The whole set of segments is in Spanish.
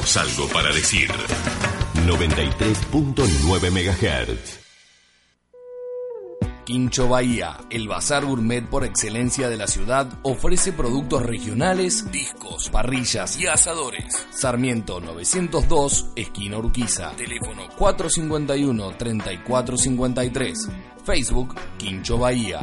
Tenemos algo para decir. 93.9 MHz. Quincho Bahía, el bazar gourmet por excelencia de la ciudad, ofrece productos regionales, discos, parrillas y asadores. Sarmiento 902, esquina Urquiza. Teléfono 451-3453. Facebook Quincho Bahía.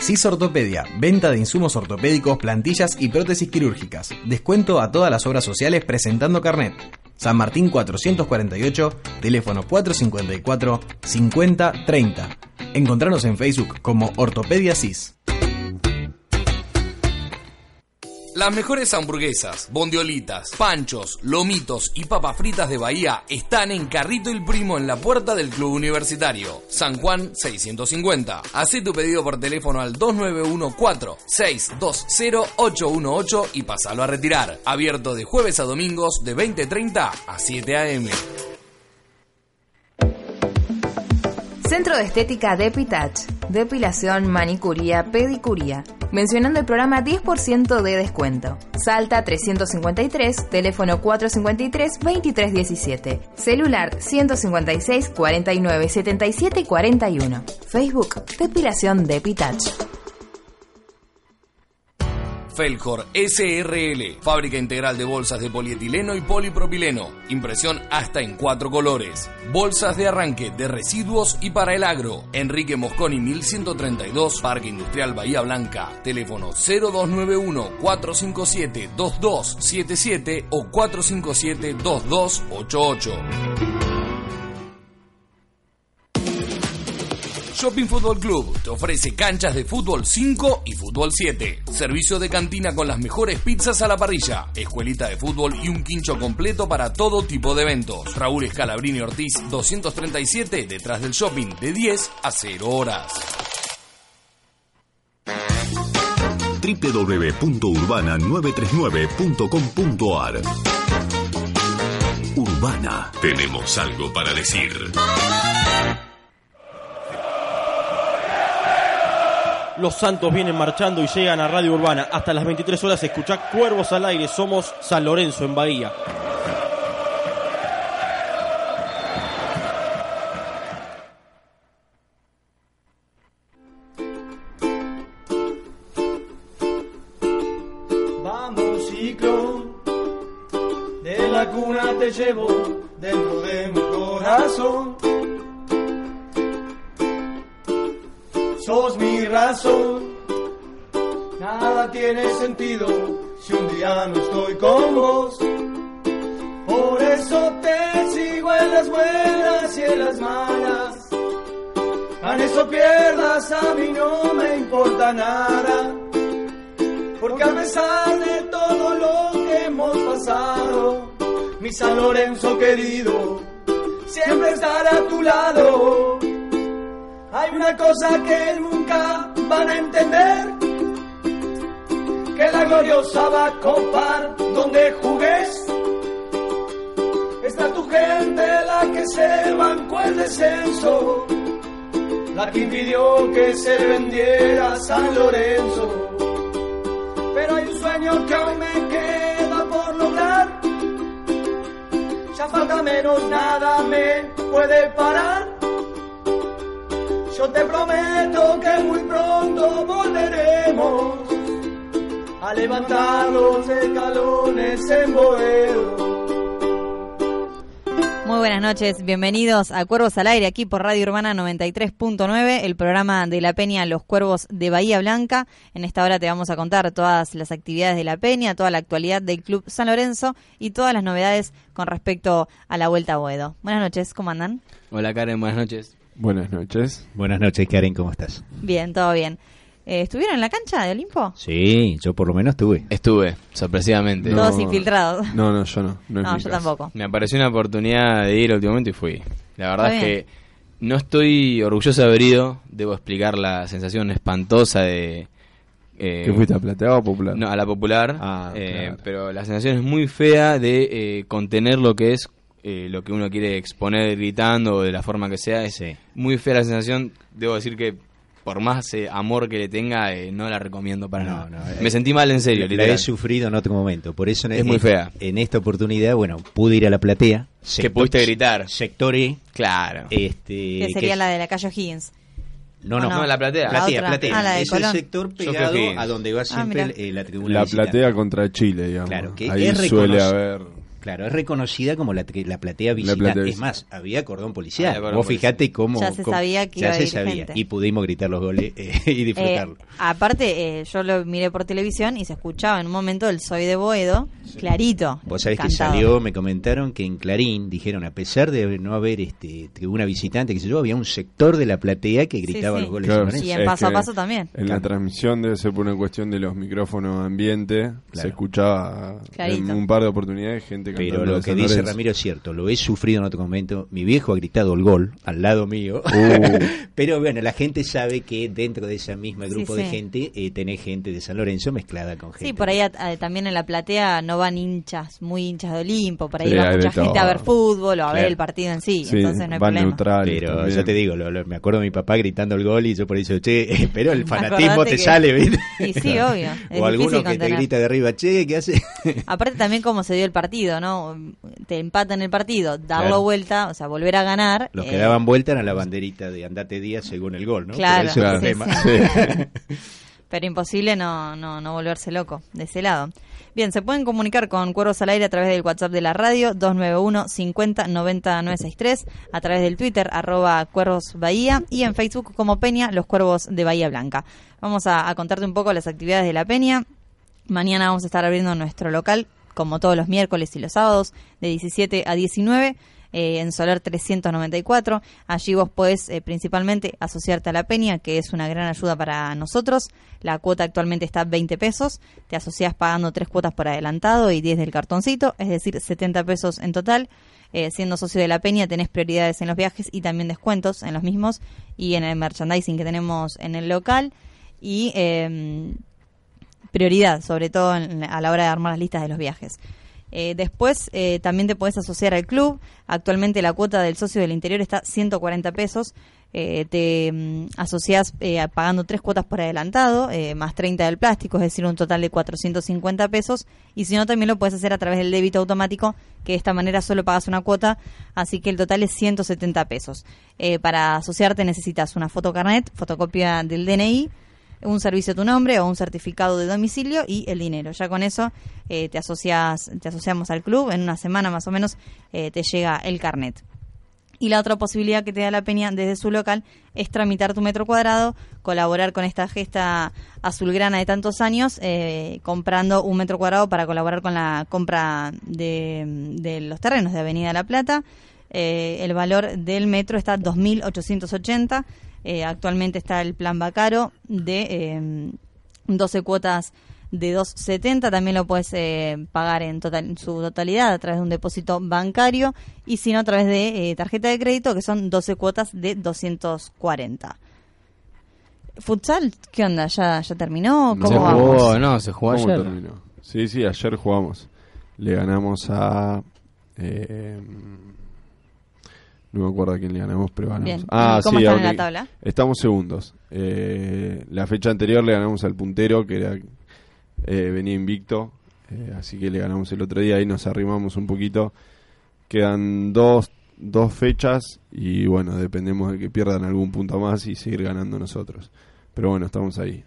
CIS Ortopedia, venta de insumos ortopédicos, plantillas y prótesis quirúrgicas. Descuento a todas las obras sociales presentando carnet. San Martín 448, teléfono 454 5030. Encontrarnos en Facebook como Ortopedia CIS. Las mejores hamburguesas, bondiolitas, panchos, lomitos y papas fritas de Bahía están en Carrito el Primo en la puerta del Club Universitario. San Juan 650. Haz tu pedido por teléfono al 2914-620-818 y pasalo a retirar. Abierto de jueves a domingos de 20.30 a 7 a.m. Centro de Estética Depitach. Depilación, manicuría, pedicuría. Mencionando el programa 10% de descuento. Salta 353, teléfono 453-2317. Celular 156 49 77 41. Facebook Depilación Depitach. Felcor SRL, fábrica integral de bolsas de polietileno y polipropileno. Impresión hasta en cuatro colores. Bolsas de arranque de residuos y para el agro. Enrique Mosconi 1132, Parque Industrial Bahía Blanca. Teléfono 0291-457-2277 o 457-2288. Shopping Fútbol Club te ofrece canchas de fútbol 5 y fútbol 7. Servicio de cantina con las mejores pizzas a la parrilla, escuelita de fútbol y un quincho completo para todo tipo de eventos. Raúl Escalabrini Ortiz 237 detrás del shopping de 10 a 0 horas. www.urbana939.com.ar Urbana, tenemos algo para decir. Los Santos vienen marchando y llegan a Radio Urbana. Hasta las 23 horas escucha Cuervos al aire. Somos San Lorenzo en Bahía. Vamos ciclón, de la cuna te llevo dentro de mi corazón. Sos mi razón, nada tiene sentido si un día no estoy con vos. Por eso te sigo en las buenas y en las malas. A eso pierdas, a mí no me importa nada. Porque a pesar de todo lo que hemos pasado, mi San Lorenzo querido, siempre estará a tu lado. Hay una cosa que nunca van a entender, que la gloriosa va a copar donde jugues. Está tu gente la que se bancó el descenso, la que impidió que se vendiera San Lorenzo pero hay un sueño que aún me queda por lograr. Ya falta menos, nada me puede parar. Yo te prometo que muy pronto volveremos a levantar los escalones en Boedo. Muy buenas noches, bienvenidos a Cuervos al Aire aquí por Radio Urbana 93.9, el programa de la Peña Los Cuervos de Bahía Blanca. En esta hora te vamos a contar todas las actividades de la Peña, toda la actualidad del Club San Lorenzo y todas las novedades con respecto a la Vuelta a Boedo. Buenas noches, ¿cómo andan? Hola Karen, buenas noches. Buenas noches. Buenas noches, Karen, ¿cómo estás? Bien, todo bien. Eh, ¿Estuvieron en la cancha de Olimpo? Sí, yo por lo menos estuve. Estuve, sorpresivamente. Todos infiltrados. No, no, yo no. No, yo caso. tampoco. Me apareció una oportunidad de ir últimamente y fui. La verdad es que no estoy orgulloso de haber ido. Debo explicar la sensación espantosa de... eh, ¿Qué fuiste a Plateado o Popular? No, a la popular. Ah, eh, claro. Pero la sensación es muy fea de eh, contener lo que es eh, lo que uno quiere exponer gritando o de la forma que sea. Es muy fea la sensación. Debo decir que por más eh, amor que le tenga, eh, no la recomiendo para No, nada. no, eh, Me sentí mal en serio, La literal. he sufrido en otro momento, por eso en, Es muy en- fea. En esta oportunidad, bueno, pude ir a la platea. Que pudiste gritar. Sector E. Claro. Este, que sería la de la calle O'Higgins. No, ¿O no, no? la platea. La Platea, otra. platea. Ah, la es Colón. el sector pegado a donde va siempre mira. eh, la tribuna La visitante. platea contra Chile, digamos. Claro, que Ahí es suele haber. Claro, es reconocida como la, la platea visitante. platea es más, había cordón policial. Había cordón Vos fijate cómo... Ya se cómo- sabía que ya iba a se ir sabía. gente. Y pudimos gritar los goles eh, y disfrutarlo. Eh, aparte, eh, yo lo miré por televisión y se escuchaba en un momento el Soy de Boedo, clarito. Vos sabés que salió, me comentaron que en Clarín dijeron, a pesar de no haber este tribuna visitante, que sé yo, había un sector de la platea que gritaba sí. los goles Claro, Y en paso a paso también. En la transmisión debe ser por una cuestión de los micrófonos ambiente. Claro. Se escuchaba Clarito. en un par de oportunidades gente Pero lo que dice. Ramiro es cierto, lo he sufrido en otro momento. Mi viejo ha gritado el gol al lado mío. Uh. Pero bueno, la gente sabe que dentro de ese mismo grupo sí. de gente eh, tenés gente de San Lorenzo mezclada con gente. Sí, por ahí a- a- también en la platea no van hinchas, muy hinchas de Olimpo, por ahí Sí, va mucha gente a ver fútbol o a ver el partido en sí, Sí, entonces no hay van problema. neutrales Pero también. yo te digo, lo- lo- me acuerdo de mi papá gritando el gol y yo por eso, che, pero el fanatismo Acordate te que- sale, ¿viste? Y sí, obvio, o alguno que te grita de arriba, che, ¿qué hace? Aparte también cómo se dio el partido, ¿no? Te empatan el partido, darlo Claro. vuelta, o sea, volver a ganar. Los eh, que daban vuelta eran la banderita de Andate Díaz según el gol, ¿no? Claro, sí, sí. Pero imposible no, no, no volverse loco de ese lado. Bien, se pueden comunicar con Cuervos al Aire a través del WhatsApp de la radio 291 50 90 963, a través del Twitter arroba Cuervos Bahía y en Facebook como Peña Los Cuervos de Bahía Blanca. Vamos a, a contarte un poco las actividades de la Peña. Mañana vamos a estar abriendo nuestro local, como todos los miércoles y los sábados, de 17 a 19, eh, en Solar 394. Allí vos podés eh, principalmente asociarte a la peña, que es una gran ayuda para nosotros. La cuota actualmente está a 20 pesos. Te asociás pagando tres cuotas por adelantado y 10 del cartoncito, es decir, 70 pesos en total. Eh, siendo socio de la Peña tenés prioridades en los viajes y también descuentos en los mismos y en el merchandising que tenemos en el local. Y eh, prioridad, sobre todo en- a la hora de armar las listas de los viajes. Eh, después eh, también te puedes asociar al club. Actualmente la cuota del socio del interior está 140 pesos. Eh, te mm, asocias pagando tres cuotas por adelantado, más 30 del plástico, es decir, un total de 450 pesos. Y si no, también lo puedes hacer a través del débito automático, que de esta manera solo pagas una cuota, así que el total es 170 pesos. Para asociarte necesitas una fotocarnet, fotocopia del DNI, un servicio a tu nombre o un certificado de domicilio y el dinero. Ya con eso eh, te asocias, te asociamos al club. En una semana más o menos eh, te llega el carnet. Y la otra posibilidad que te da la Peña desde su local es tramitar tu metro cuadrado, colaborar con esta gesta azulgrana de tantos años, eh, comprando un metro cuadrado para colaborar con la compra de, los terrenos de Avenida La Plata. El valor del metro está 2.880. Eh, actualmente está el plan Bacaro de eh, 12 cuotas de 2.70. También lo puedes eh, pagar en, total, en su totalidad a través de un depósito bancario y si no a través de eh, tarjeta de crédito que son 12 cuotas de 240. Futsal, ¿qué onda? ¿Ya, ya terminó? ¿Cómo Se vamos? jugó, no, se jugó ¿Cómo ayer. terminó? Sí, sí, ayer jugamos. Le ganamos a. eh, no me acuerdo a quién le ganamos, pero ganamos. Bien. Ah, ¿Y cómo sí, están en la tabla? Estamos segundos. Eh, la fecha anterior le ganamos al puntero, que era eh, venía invicto. eh, así que le ganamos el otro día y nos arrimamos un poquito. Quedan dos, dos fechas y bueno, dependemos de que pierdan algún punto más y seguir ganando nosotros. Pero bueno, estamos ahí.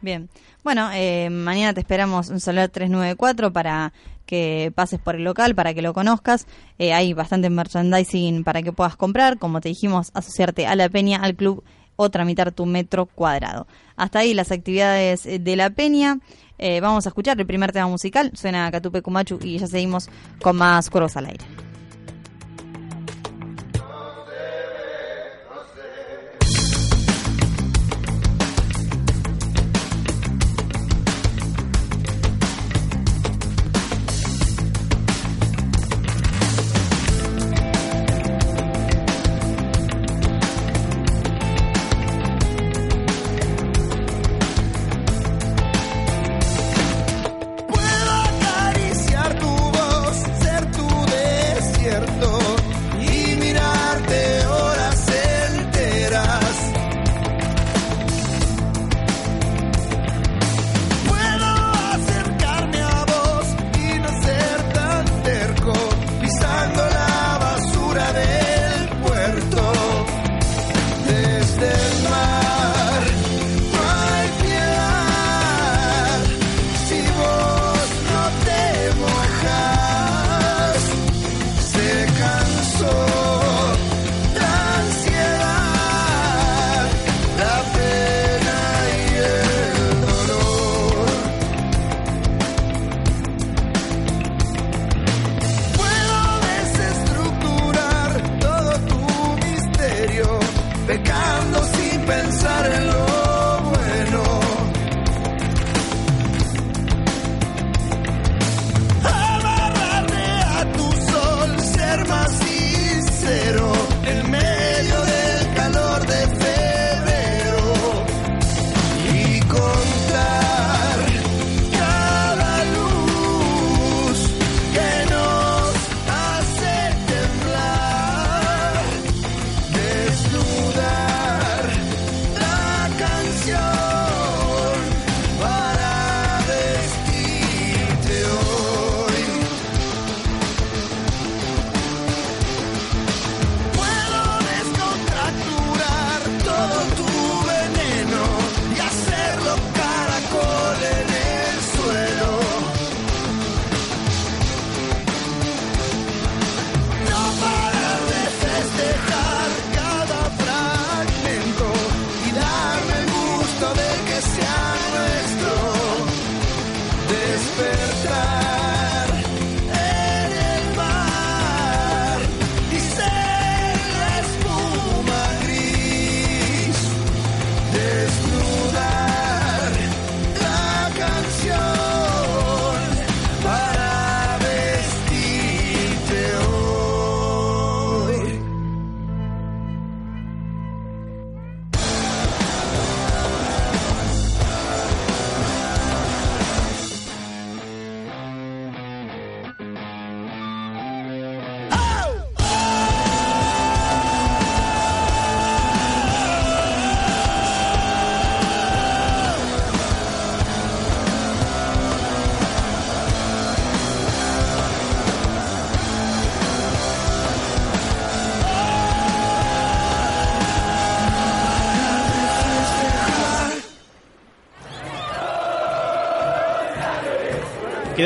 Bien. Bueno, eh, mañana te esperamos en Solar 394 para que pases por el local, para que lo conozcas. Eh, hay bastante merchandising para que puedas comprar. Como te dijimos, asociarte a la peña, al club o tramitar tu metro cuadrado. Hasta ahí las actividades eh, de la peña. Eh, vamos a escuchar el primer tema musical. Suena Catupe Kumachu y ya seguimos con más Cuervos al Aire.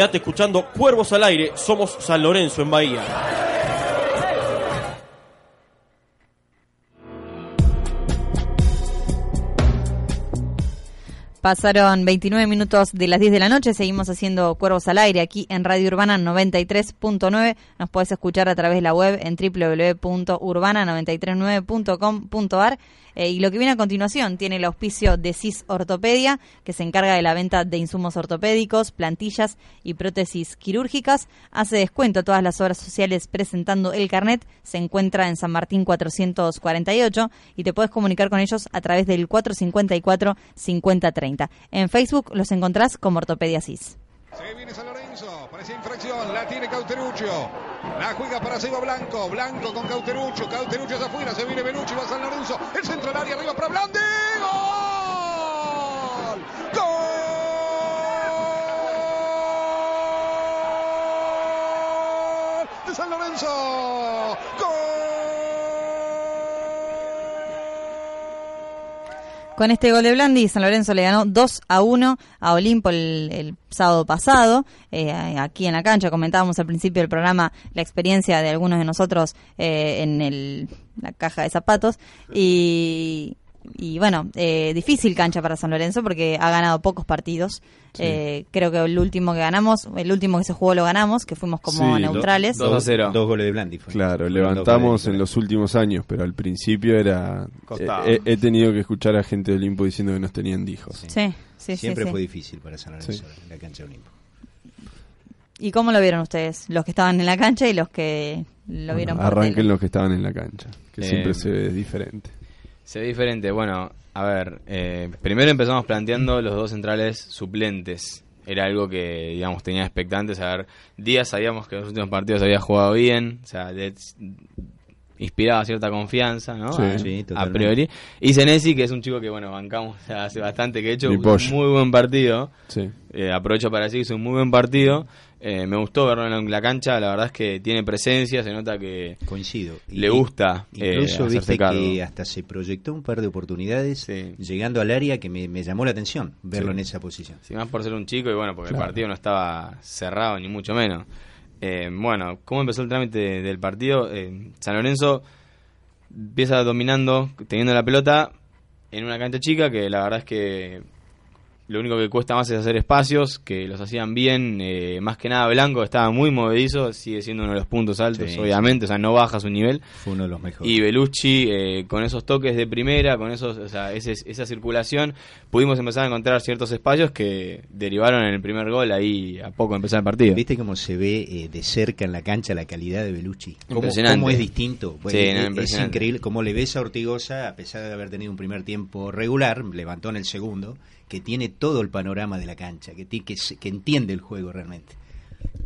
Escuchando Cuervos al aire, somos San Lorenzo en Bahía. Pasaron 29 minutos de las 10 de la noche, seguimos haciendo Cuervos al Aire aquí en Radio Urbana 93.9. Nos puedes escuchar a través de la web en www.urbana939.com.ar. Eh, y lo que viene a continuación tiene el auspicio de CIS Ortopedia, que se encarga de la venta de insumos ortopédicos, plantillas y prótesis quirúrgicas. Hace descuento a todas las obras sociales presentando el carnet. Se encuentra en San Martín 448 y te puedes comunicar con ellos a través del 454-5030. En Facebook los encontrás como Ortopedia CIS. Parecía infracción, la tiene Cauteruccio. La juega para Seba Blanco, Blanco con Cauteruccio, Cauteruccio hacia afuera, se viene Benucci, va San Lorenzo, el centro del área, arriba para Blandi, ¡Gol! ¡Gol! De San Lorenzo, Con este gol de Blandi, San Lorenzo le ganó 2 a 1 a Olimpo el, el sábado pasado. Eh, aquí en la cancha comentábamos al principio del programa la experiencia de algunos de nosotros eh, en el, la caja de zapatos. Y, y bueno, eh, difícil cancha para San Lorenzo porque ha ganado pocos partidos. Eh, creo que el último que ganamos, el último que se jugó lo ganamos, que fuimos como Sí, neutrales. Dos goles de Blandi. fue. Claro, levantamos en los últimos años, pero al principio era... Costaba. He, tenido que escuchar a gente de Olimpo diciendo que nos tenían dijos. Sí, sí, sí, Siempre sí. fue difícil para San Lorenzo la cancha de Olimpo. ¿Y cómo lo vieron ustedes? Los que estaban en la cancha y los que lo vieron por Arranquen tele. los que estaban en la cancha, que Eh, siempre se ve diferente. Se ve diferente. Bueno, a ver, eh, primero empezamos planteando los dos centrales suplentes. Era algo que, digamos, tenía expectantes. A ver, Díaz sabíamos que en los últimos partidos había jugado bien. O sea, de- inspiraba cierta confianza, ¿no? Sí. a, Sí, a totalmente. priori. Y Senesi, que es un chico que, bueno, bancamos hace bastante, que ha hecho un muy buen partido. Sí. Eh, aprovecho para decir que hizo un muy buen partido. Eh, me gustó verlo en la, cancha. La verdad es que tiene presencia. Se nota que Coincido. le gusta eh, Incluso hacerse viste cargo. que hasta se proyectó un par de oportunidades llegando al área que me, me llamó la atención verlo Sí. en esa posición. Sí, más por ser un chico y bueno, porque Claro. el partido no estaba cerrado ni mucho menos. Eh, bueno, ¿cómo empezó el trámite de- del partido? Eh, San Lorenzo empieza dominando, teniendo la pelota en una cancha chica que la verdad es que lo único que cuesta más es hacer espacios, que los hacían bien, eh, más que nada Blanco estaba muy movedizo, sigue siendo uno de los puntos altos, Sí, obviamente, o sea, no baja su nivel. Fue uno de los mejores. Y Belucci, eh, con esos toques de primera, con esos, o sea, ese- esa circulación, pudimos empezar a encontrar ciertos espacios que derivaron en el primer gol ahí a poco empezar el partido. ¿Viste cómo se ve eh, de cerca en la cancha la calidad de Belucci? ¿Cómo, es distinto? Bueno, Sí, es, no, es increíble cómo le ves a Ortigosa, a pesar de haber tenido un primer tiempo regular, levantó en el segundo, que tiene todo el panorama de la cancha, que, que, que entiende el juego realmente.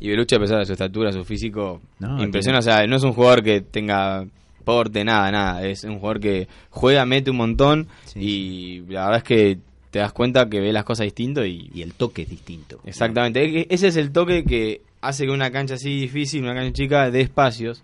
Y Belucci, a pesar de su estatura, su físico, No, impresiona. O sea, no es un jugador que tenga porte, nada, nada. Es un jugador que juega, mete un montón y la verdad es que te das cuenta que ve las cosas distinto y... Y el toque es distinto. Exactamente. Ese es el toque que hace que una cancha así difícil, una cancha chica, dé espacios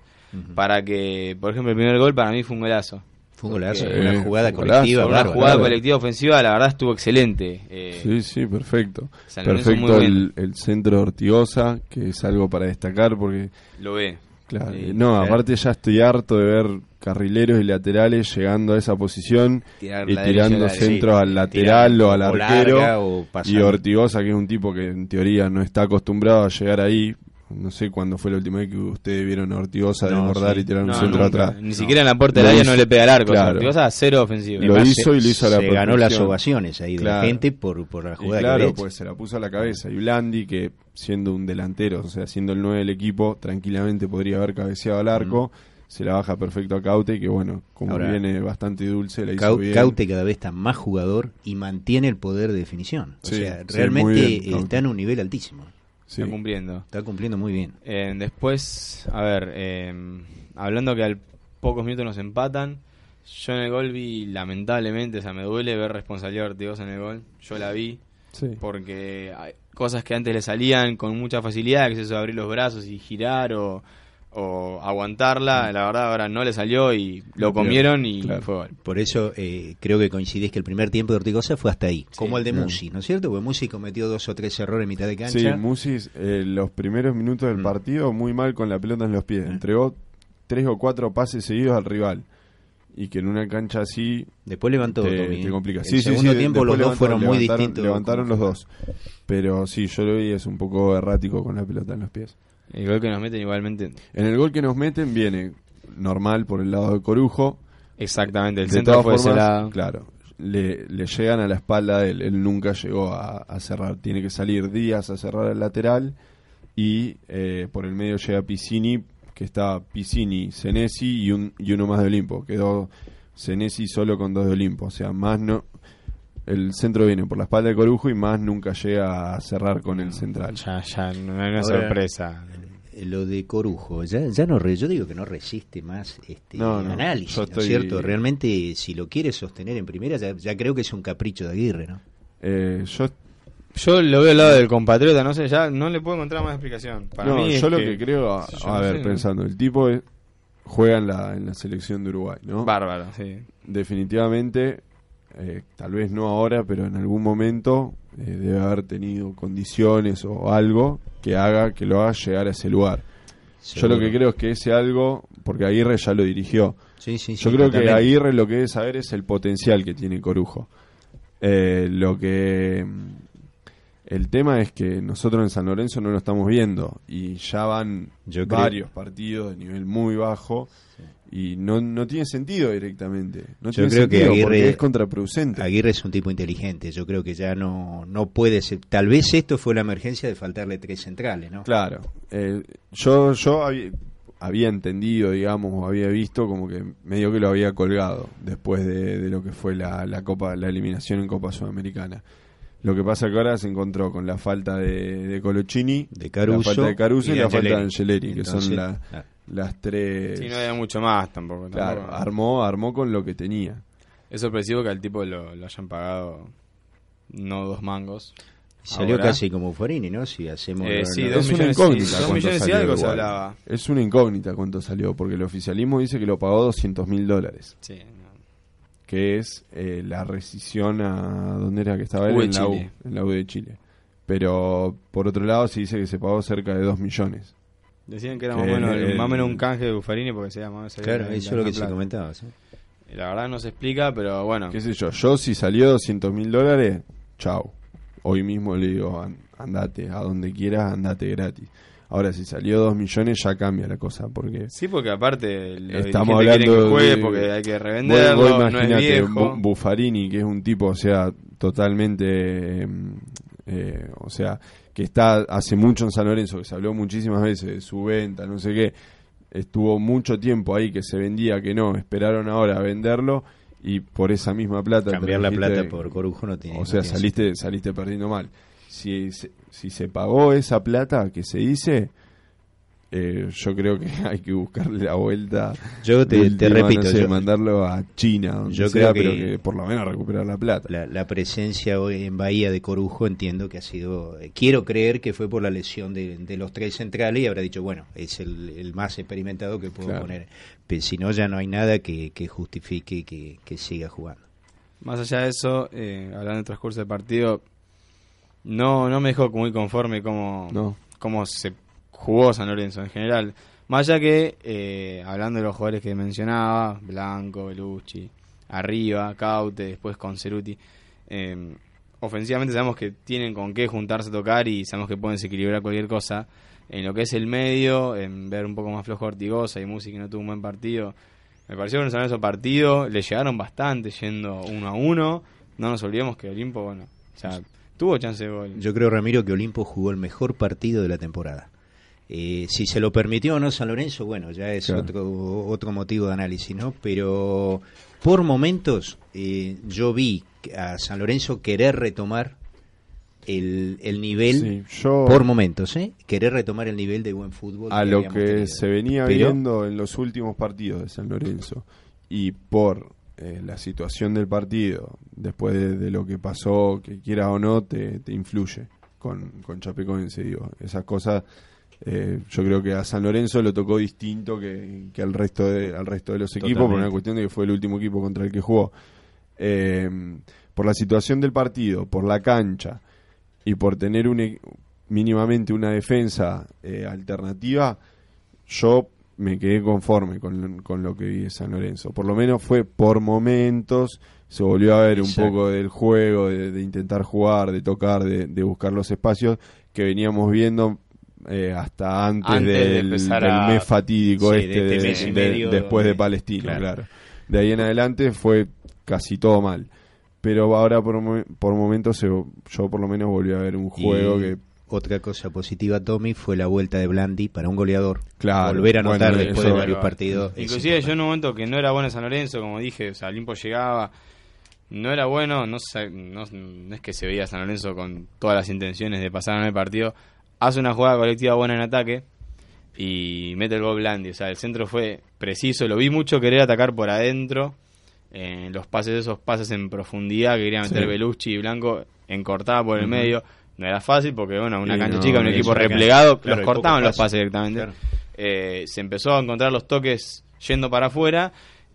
para que, por ejemplo, el primer gol para mí fue un golazo. Fue un golazo, una jugada golazo, colectiva. Una jugada colectiva ofensiva, la verdad estuvo excelente. Eh, Sí, sí, perfecto. Perfecto el, el centro de Ortigosa, que es algo para destacar porque Lo ve. Claro, Eh, no, aparte ya estoy harto de ver carrileros y laterales llegando a esa posición Tirar y tirando centros al lateral o al o arquero. larga o y. Ortigosa, que es un tipo que en teoría no está acostumbrado a llegar ahí. No sé cuándo fue la última vez que ustedes vieron a Ortigosa No, desbordar sí. y tirar un No, centro nunca. atrás. Ni siquiera en la puerta del área no le pega al arco. Claro. Ortigosa cero ofensivo. Lo Además, hizo y lo hizo a la se ganó las ovaciones ahí de la gente por, por la Y jugada que claro, pues se la puso a la cabeza. Y Blandi, que siendo un delantero, o sea, siendo el 9 del equipo, tranquilamente podría haber cabeceado al arco. Se la baja perfecto a Caute, que bueno, como Ahora, viene bastante dulce, la hizo Cau- bien. Caute cada vez está más jugador y mantiene el poder de definición. O Sí, sea, sí, realmente bien, Caute. está en un nivel altísimo. Sí. Está cumpliendo. Está cumpliendo muy bien. Eh, después, a ver, eh, hablando que al pocos minutos nos empatan, yo en el gol vi, lamentablemente, o sea, me duele ver responsabilidad de Ortigosa en el gol. Yo la vi, Sí. porque hay cosas que antes le salían con mucha facilidad, que es eso de abrir los brazos y girar o, o aguantarla, la verdad ahora no le salió y lo comieron y Claro. fue gol. Por eso eh, creo que coincidís que el primer tiempo de Ortigosa fue hasta ahí, como el de claro. Musi, ¿no es cierto? Porque Musi cometió dos o tres errores en mitad de cancha. Sí, Musis, eh, los primeros minutos Mm. del partido, muy mal con la pelota en los pies. Entregó tres o cuatro pases seguidos al rival. Y que en una cancha así. Después levantó, te, ¿eh? complica. El Sí, sí, segundo sí, tiempo después los dos fueron muy distintos Levantaron los dos. Pero sí, yo lo vi, es un poco errático con la pelota en los pies. El gol que nos meten igualmente. En el gol que nos meten viene normal por el lado de Corujo. Exactamente, el de centro fue de ese formas, lado. Claro, le, le llegan a la espalda de él. Él nunca llegó a, a cerrar. Tiene que salir Díaz a cerrar el lateral. Y eh, por el medio llega Piscini, que está Piscini, Senesi y, un, y uno más de Olimpo. Quedó Senesi solo con dos de Olimpo. O sea, más no. El centro viene por la espalda de Corujo y más nunca llega a cerrar con el central. Ya, ya, no hay una Ahora, sorpresa. eh, Lo de Corujo, ya, ya no re- yo digo que no resiste más este No, no, análisis, yo ¿no es estoy- cierto? Realmente, si lo quiere sostener en primera, ya, ya creo que es un capricho de Aguirre, ¿no? Eh, yo Yo lo veo al lado del compatriota, no sé, ya no le puedo encontrar más explicación. Para no, mí es yo lo que, creo, a, ver, sé, pensando, el tipo es- juega en la, en la selección de Uruguay, ¿no? Bárbaro, sí. Definitivamente, eh, tal vez no ahora, pero en algún momento eh, debe haber tenido condiciones o algo que haga que lo haga llegar a ese lugar. Yo lo que creo es que ese algo, porque Aguirre ya lo dirigió. Sí, sí, Yo sí, creo que. Aguirre lo que debe saber es el potencial que tiene Corujo. Eh, lo que el tema es que nosotros en San Lorenzo no lo estamos viendo y ya van Yo creo- varios partidos de nivel muy bajo y no, no tiene sentido directamente. No Yo tiene creo que sentido Aguirre- es contraproducente. Aguirre es un tipo inteligente, yo creo que ya no, no puede ser, tal vez esto fue la emergencia de faltarle tres centrales, ¿no? Claro. Eh, yo yo había, había entendido, digamos, o había visto como que medio que lo había colgado después de, de lo que fue la, la Copa, la eliminación en Copa Sudamericana. Lo que pasa que ahora se encontró con la falta de, de Colochini, De Caruso la falta de Caruso y la falta de Angeleri. Angeleri, que Entonces, son la- ah. Las tres. Sí, no había mucho más tampoco. Claro, tampoco. armó, armó con lo que tenía. Es sorpresivo que al tipo lo, lo hayan pagado no dos mangos. Salió Ahora. casi como Farini, ¿no? Si hacemos... Eh, sí, dos es una millones incógnita. dos cuánto millones y salió algo se hablaba. Es una incógnita cuánto salió, porque el oficialismo dice que lo pagó 200 mil dólares. Sí, no. que es eh, la rescisión a dónde era que estaba él en la U, en la U de Chile. Pero por otro lado se dice que se pagó cerca de 2 millones. Decían que era más o menos, el- más o menos un canje de Buffarini porque se llama. Claro, eso es lo que se comentaba. ¿sí? La verdad no se explica, pero bueno. ¿Qué sé yo? Yo si salió 200 mil dólares, chau. Hoy mismo le digo, "An- andate, a donde quieras, andate gratis. Ahora, si salió 2 millones ya cambia la cosa, porque... Sí, porque aparte los Estamos hablando que juegue de- porque hay que Vos- revenderlo, vos no es viejo. Buffarini, que es un tipo, o sea, totalmente, eh, eh, o sea, que está hace mucho en San Lorenzo, que se habló muchísimas veces de su venta, no sé qué, estuvo mucho tiempo ahí que se vendía, que no, esperaron ahora a venderlo y por esa misma plata... Cambiar la plata por Corujo no tiene... O no sea, tiene saliste, saliste perdiendo mal. Si, se- si se pagó esa plata que se dice, eh, yo creo que hay que buscarle la vuelta. Yo te- repito, no sé, yo- mandarlo a China, donde Yo sea, creo pero que- que por lo menos recuperar la plata. La, la presencia hoy en Bahía de Corujo entiendo que ha sido, eh, quiero creer que fue por la lesión de, de los tres centrales y habrá dicho, bueno, es el, el más experimentado que puedo Claro. poner. Pero si no, ya no hay nada que, que justifique que, que siga jugando. Más allá de eso, eh, hablando del transcurso del partido, no, no me dejó muy conforme cómo, No. cómo se jugó San Lorenzo en general. Más allá que, eh, hablando de los jugadores que mencionaba, Blanco, Belucci, arriba, Caute, después con Ceruti, eh, ofensivamente sabemos que tienen con qué juntarse a tocar y sabemos que pueden desequilibrar cualquier cosa. En lo que es el medio, en ver un poco más flojo Ortigosa y Musi que no tuvo un buen partido, me pareció que en ese partido le llegaron bastante yendo uno a uno. No nos olvidemos que Olimpo, bueno, o tuvo chance de gol. Yo creo, Ramiro, que Olimpo jugó el mejor partido de la temporada. Eh, si se lo permitió o no San Lorenzo, bueno, ya es Claro. otro, otro motivo de análisis, ¿no? Pero por momentos eh, yo vi a San Lorenzo querer retomar el, el nivel, Sí, yo- por momentos, ¿eh? Querer retomar el nivel de buen fútbol. a lo que tenido. se venía Pero- viendo en los últimos partidos de San Lorenzo y por eh, la situación del partido, después de, de lo que pasó, que quiera o no, te, te influye con, con Chapecoense, digo. Esas cosas, eh, yo creo que a San Lorenzo lo tocó distinto que, que al, resto de, al resto de los equipos, por una cuestión de que fue el último equipo contra el que jugó. Eh, por la situación del partido, por la cancha y por tener un, e- mínimamente una defensa eh, alternativa, yo me quedé conforme con, con lo que vi de San Lorenzo. Por lo menos fue por momentos, se volvió a ver un Exacto. poco del juego, de, de intentar jugar, de tocar, de, de buscar los espacios que veníamos viendo eh, hasta antes, Antes de del, del a- mes fatídico Sí, este, de este de- mes y de- medio después de Palestina, claro. claro. De ahí en adelante fue casi todo mal. Pero ahora por, por momentos se- yo por lo menos volví a ver un Y juego que Otra cosa positiva, Tommy, fue la vuelta de Blandi para un goleador. Claro, Volver a anotar bueno, después de varios partidos. Inclusive yo en un momento que no era bueno en San Lorenzo, como dije, o sea, Olimpo llegaba, no era bueno, no, no, no es que se veía San Lorenzo con todas las intenciones de pasar en el partido, hace una jugada colectiva buena en ataque y mete el gol Blandi, o sea, el centro fue preciso, lo vi mucho querer atacar por adentro, eh, los pases, esos pases en profundidad que querían meter Sí. Belucci y Blanco en cortada por el medio, no era fácil porque, bueno, una cancha no, chica, un equipo replegado, claro, los cortaban los pases. directamente. Claro. Eh, se empezó a encontrar los toques yendo para afuera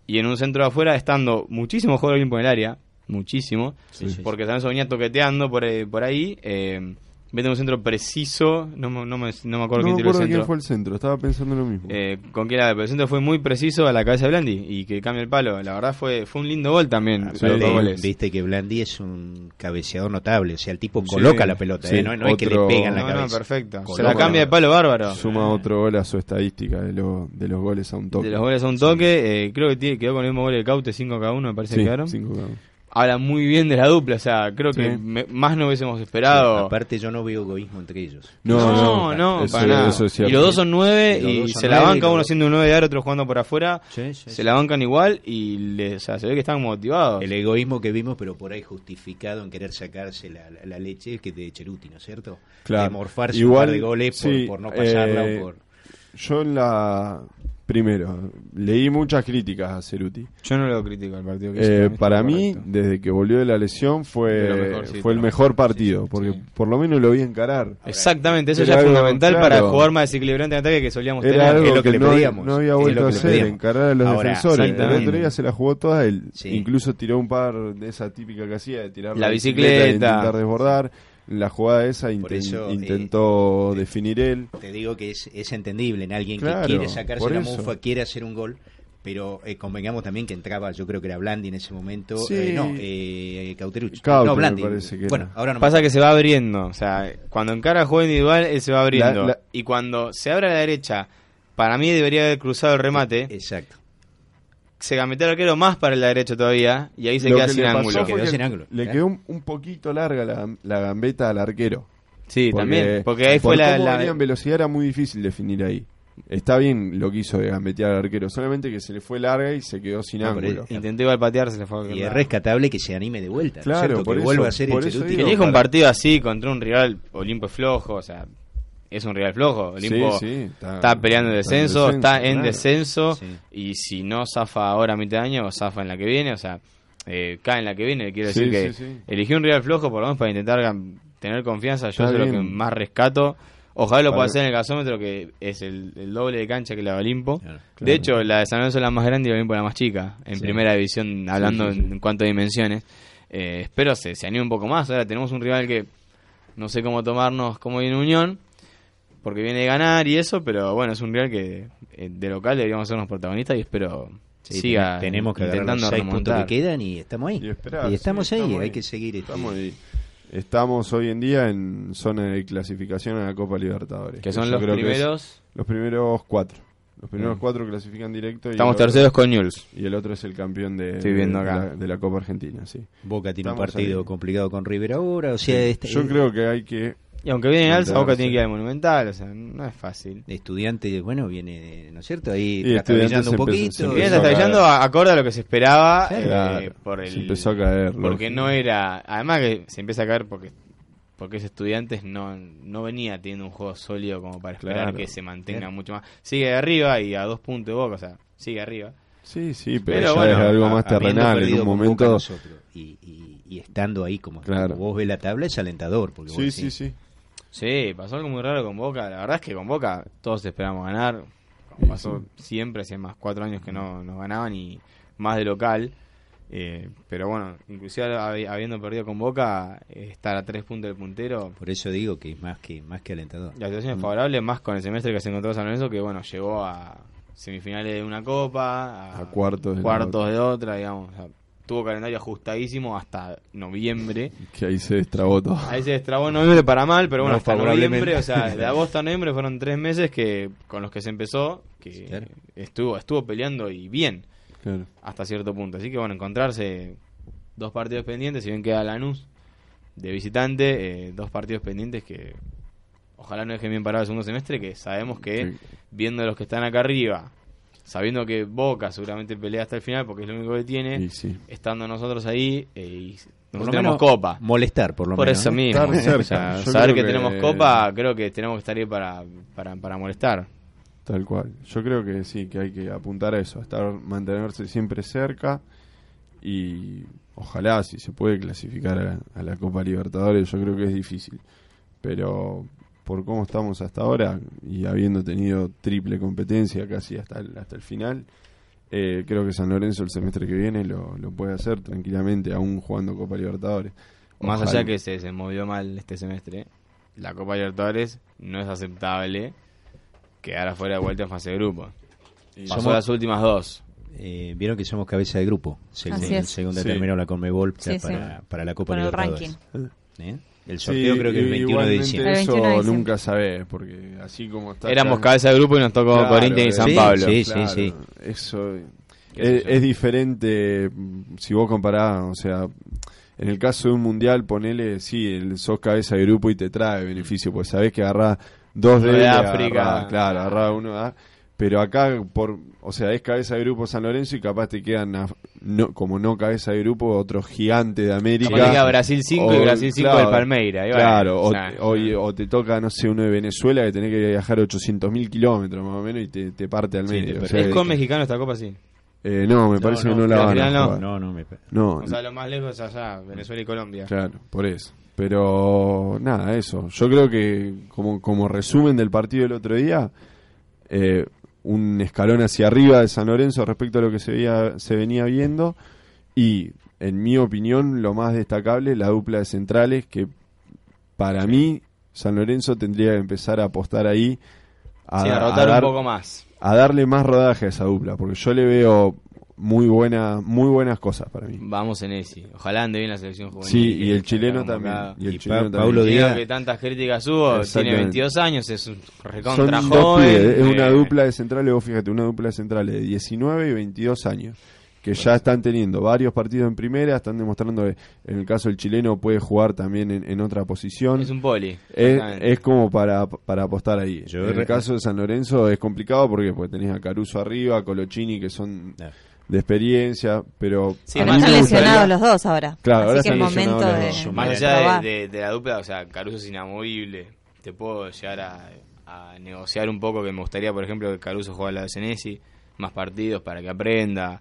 y en un centro de afuera estando muchísimo juego de en el área, muchísimo, Sí, porque San Lorenzo venía toqueteando por, eh, por ahí, eh, mete un centro preciso, no, me- no, me, no me acuerdo me quién tiró el acuerdo quién centro. fue el centro, estaba pensando lo mismo. Eh, con quién era, pero el centro fue muy preciso a la cabeza de Blandi y que cambia el palo. La verdad fue fue un lindo gol también. Goles. Viste que Blandi es un cabeceador notable, o sea, el tipo Sí, coloca la pelota, sí, ¿eh? no, no es que le otro- pega en la No, no, cabeza. perfecto. Se la cambia de palo bárbaro. Suma otro gol a su estadística de, lo- de los goles a un toque. De los goles a un toque, eh, creo que tiene- quedó con el mismo gol de Caute, 5 cada uno, me parece Sí, que quedaron. cinco cada uno. Habla muy bien de la dupla, o sea, creo que Sí. me- más no hubiésemos esperado. Aparte yo no veo egoísmo entre ellos. No, no, no, eso- para nada. eso es cierto. y los dos son nueve Y se la banca uno siendo un nueve de ar, otro jugando por afuera. Sí, sí, se sí. la bancan igual y le- o sea, se ve que están motivados. El egoísmo que vimos, pero por ahí justificado en querer sacarse la, la- la leche que de Cheruti, ¿no es cierto? Claro. De morfarse Igual, un par de goles por, no pasarla eh, o por... Yo en la... Primero, leí muchas críticas a Ceruti. Yo no lo critico al partido que hizo, Eh, para mí correcto. desde que volvió de la lesión, fue, fue el mejor partido, Sí, porque sí. por lo menos lo vi encarar. Exactamente, eso Era ya es fundamental claro. para jugar más desequilibrante en ataque que solíamos Era tener. algo es lo que que, le no, pedíamos, no había vuelto a hacer, encarar a los Ahora, defensores. El otro día se la jugó toda él. Sí. Incluso tiró un par de esa típica que hacía de tirar La y bicicleta. intentar desbordar. La jugada esa inten- eso, eh, intentó definir él. Te digo que es, es entendible en alguien Claro, que quiere sacarse la eso. mufa, quiere hacer un gol, pero eh, convengamos también que entraba, yo creo que era Blandi en ese momento, Sí. eh, no, eh, Cauterucci. Cauter, no, Blandi. parece que bueno, era. ahora no Pasa que se va abriendo, o sea, cuando encara juego individual, él se va abriendo. La- la- Y cuando se abre a la derecha, para mí debería haber cruzado el remate, Exacto. Se gambetea el arquero más para la derecha todavía, y ahí se Lo queda que sin ángulo. Quedó que sin ángulo, Le quedó un, un poquito larga la, la gambeta al arquero. Sí, Porque- también, porque ahí por fue la... cómo la- venía en velocidad era muy difícil definir ahí. Está bien lo que hizo de gambetear al arquero, solamente que se le fue larga y se quedó sin No, ángulo. es- Intenté igual patear, se le fue a Y es rescatable que se anime de vuelta, ¿no es Claro, cierto? por que eso- vuelva a ser el Que un partido así contra un rival, Olimpo es flojo, o sea, es un rival flojo. Olimpo Sí, sí, está, está- peleando el está en descenso, está en descenso, y si no zafa ahora a mitad de año, zafa en la que viene, o sea, eh, cae en la que viene. Quiero Sí, decir que sí, sí. eligió un rival flojo por lo menos para intentar tener confianza. Yo es lo que más rescato. Ojalá lo pueda hacer en el gasómetro, que es el, el doble de cancha que la de Olimpo. Claro, De hecho, la de San Lorenzo es la más grande y la Olimpo la más chica, en Sí. primera división, hablando Sí, sí, sí. En, en cuanto a dimensiones. Eh, espero se, se anime un poco más. Ahora tenemos un rival que no sé cómo tomarnos como viene Unión, porque viene de ganar y eso, pero bueno, es un Real que eh, de local deberíamos ser los protagonistas y espero Sí, siga tenemos que agarrar los intentando seis puntos que quedan y estamos ahí. Y, esperar, Y estamos sí, ahí, hay que seguir, este- Estamos, ahí. Estamos hoy en día en zona de clasificación a la Copa Libertadores. Que son yo los primeros- los primeros cuatro. Los primeros Mm. cuatro clasifican directo. Y Estamos otro- terceros con Newell's. Y el otro es el campeón de, Estoy viendo de- acá. de la, de la Copa Argentina, sí. Boca tiene un partido ahí. complicado con River ahora, o sea, Sí. este- yo creo que hay que... Y aunque viene en alza, Boca tiene que ir al Monumental, o sea, no es fácil. estudiante, bueno, viene, ¿no es cierto? Ahí trastabillando un poquito. Viene trastabillando acorde a lo que se esperaba Sí. eh, Claro, por el, se empezó a caer, porque lógico. no era además que se empieza a caer porque porque es estudiantes no no venía teniendo un juego sólido como para esperar Claro. que se mantenga mucho más sigue arriba y a dos puntos de boca o sea sigue arriba Sí, sí, pero, Pero ya bueno, es algo más terrenal. En un momento... nosotros y, y- y estando ahí como, Claro. como vos ves la tabla es alentador. Porque Sí, vos sí, decís, sí. sí pasó algo muy raro con Boca la verdad es que con Boca todos esperamos ganar Sí, como pasó sí. siempre hacía más cuatro años que no, no ganaban y más de local eh, pero bueno inclusive hab- habiendo perdido con Boca eh, estar a tres puntos del puntero Por eso digo que es más que más que alentador. La situación es favorable más con el semestre que se encontró San Lorenzo, que bueno, llegó a semifinales de una copa, a, A cuartos de cuartos otra. de otra, digamos. o sea, tuvo calendario ajustadísimo hasta noviembre. Que ahí se destrabó todo. Ahí se destrabó en noviembre para mal, pero bueno, No, hasta noviembre, o sea, de agosto a noviembre fueron tres meses que con los que se empezó, que Claro. estuvo estuvo peleando y bien Claro. hasta cierto punto. Así que bueno, encontrarse dos partidos pendientes, si bien queda Lanús de visitante, eh, dos partidos pendientes que ojalá no dejen bien parado el segundo semestre, que sabemos que Sí. viendo los que están acá arriba, sabiendo que Boca seguramente pelea hasta el final porque es lo único que tiene, sí. estando nosotros ahí eh, y Por nosotros lo tenemos menos copa. Molestar, por lo Por menos. eso ¿no? mismo, Estar ¿eh? cerca. O sea, Yo saber que, que- tenemos copa, creo que tenemos que estar ahí para, para, para molestar. Tal cual. Yo creo que sí, que hay que apuntar a eso, a estar, mantenerse siempre cerca y ojalá si se puede clasificar a, a la Copa Libertadores, yo creo que es difícil. Pero por cómo estamos hasta ahora y habiendo tenido triple competencia casi hasta el, hasta el final, eh, creo que San Lorenzo el semestre que viene lo, lo puede hacer tranquilamente, aún jugando Copa Libertadores. Más allá que se, se movió mal este semestre, la Copa Libertadores no es aceptable quedar afuera de vuelta en fase de grupo. Pasó Somos- las últimas dos. Eh, Vieron que somos cabeza de grupo, según, según Sí. determinó la Conmebol Sí, para, sí. para la Copa el Libertadores. ranking. ¿Eh? El sorteo Sí, creo que el i- 21 de diciembre. El 21 de Eso diciembre. nunca sabés, porque así como está... Éramos cabeza de grupo y nos tocó Claro, Corinthians y San sí, Pablo. sí. Claro, Eso ¿Qué sé es, es diferente mm, si vos comparás, o sea, en el caso de un mundial, ponele, sí, el, sos cabeza de grupo y te trae beneficio, pues sabés que agarrás dos Uno de, de África. agarrás- claro, agarrás uno de- pero acá por, o sea, es cabeza de grupo San Lorenzo y capaz te quedan a- no, como no cabeza de grupo otros gigantes de América. Te Brasil 5 y O, Brasil 5 claro, del Palmeiras. y bueno, Claro, o, o sea, o- o te toca, no sé, uno de Venezuela que tenés que viajar 800.000 kilómetros más o menos y te, te parte al Sí, medio. sea, es con mexicano esta copa, sí. eh, no, me parece que no la van a no. No, no, me... No, O sea, lo más lejos es allá, Venezuela y Colombia. claro, por eso. Pero nada, eso. Yo creo que como, como resumen del partido del otro día, eh, un escalón hacia arriba de San Lorenzo respecto a lo que se, veía, se venía viendo y, en mi opinión, lo más destacable, la dupla de centrales que para mí San Lorenzo tendría que empezar a apostar ahí a, Sí, a a rotar dar- un poco más. a darle más rodaje a esa dupla, porque yo le veo muy buena, muy buenas cosas para mí. Vamos en ese. Ojalá ande bien la selección juvenil. Sí, que y el chileno también. Y el Y chileno Pa- también. Paulo Chileno Díaz- que tantas críticas hubo, tiene Exactamente. 22 años, es un recontra joven. es una eh, dupla de centrales, vos fíjate, una dupla de centrales de 19 y 22 años, que ya están teniendo varios partidos en primera, están demostrando que en el caso del chileno puede jugar también en, en otra posición. Es un poli. Es, como para, para apostar ahí. Yo en el caso de San Lorenzo es complicado porque pues tenés a Caruso arriba, a Colochini que son Claro. De experiencia, pero Sí, a mí más están me lesionados gustaría- los dos ahora. Claro, ahora Así que es están momento de. Más allá de, de- de la dupla, o sea, Caruso es inamovible. Te puedo llegar a, a negociar un poco que me gustaría, por ejemplo, que Caruso juegue a la de Senesi, más partidos para que aprenda,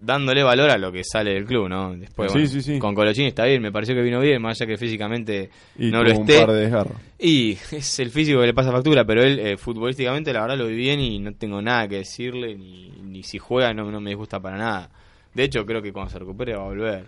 dándole valor a lo que sale del club, ¿no? Después, Sí, bueno, sí, sí. con Colochini está bien, me pareció que vino bien, más allá que físicamente y no lo un esté. par de desgarros. Y es el físico que le pasa factura, pero él eh, futbolísticamente la verdad lo vi bien y no tengo nada que decirle, ni, ni si juega no, no me disgusta para nada. De hecho, creo que cuando se recupere va a volver.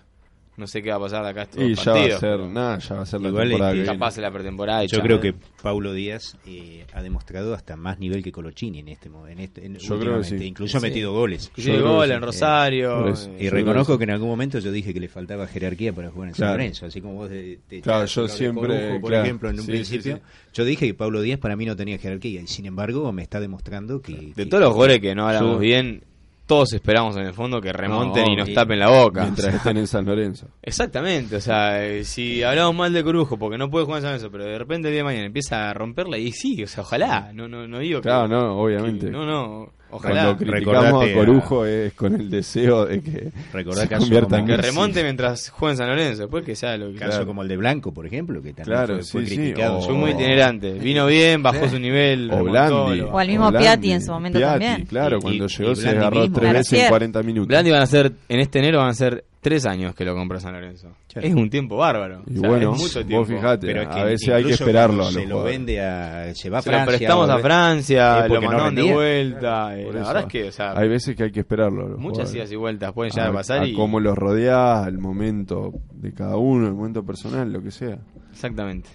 No sé qué va a pasar de acá a estos Y ya va a partidos. ser, nada, ya va a ser la Igual, temporada este, que viene. pase la pretemporada y Yo chao. creo que Paulo Díaz eh, ha demostrado hasta más nivel que Colochini en este momento. En este, en- Yo creo que últimamente. sí. Incluso ha Sí. metido goles. Sí, Yo creo gol que en sí. Rosario. Por eso. eh, Y Yo reconozco creo que en algún momento yo dije que le faltaba jerarquía para jugar en San Claro. Lorenzo, así como vos de, te Claro, yo de siempre, Corujo, por claro. ejemplo, en un Sí, principio, sí, sí. yo dije que Pablo Díaz para mí no tenía jerarquía y sin embargo me está demostrando que... De que- todos los goles que no hablamos Yo- bien, todos esperamos en el fondo que remonten No, y nos y- tapen la boca. Mientras estén en San Lorenzo. Exactamente, o sea, eh, si hablamos mal de Corujo porque no puede jugar en San Lorenzo, pero de repente el día de mañana empieza a romperla y sí, o sea, ojalá, no no no digo que- Claro, no, obviamente. que- no, no, ojalá Cuando criticamos a Corujo es con el deseo de que Recordá se casos convierta en que remonte mientras juega en San Lorenzo, después que sea lo que Caso Claro. como el de Blanco, por ejemplo, que también Claro, fue, fue sí, sí, criticado. o- Fue muy itinerante, vino bien, bajó su nivel, O Blandi. O al mismo Blandi, Piatti en su momento Piatti, también. claro, Y- cuando y- llegó y se agarró tres veces en Gracier. 40 minutos. Blandi van a ser, en este enero van a ser tres años que lo compró San Lorenzo. Claro. Es un tiempo bárbaro. Y o sea, bueno, es mucho vos fijate, Pero es que a veces hay que esperarlo cuando a los se lo vende a se va a Se lo Francia prestamos o- a Francia, lo no mandaron de vuelta. eh, la eso. verdad es que, o sea, hay veces que hay que esperarlo. los muchas jugadores. idas y vueltas pueden llegar a, a, pasar a y. cómo los rodea, el momento de cada uno, el momento personal, lo que sea. Exactamente.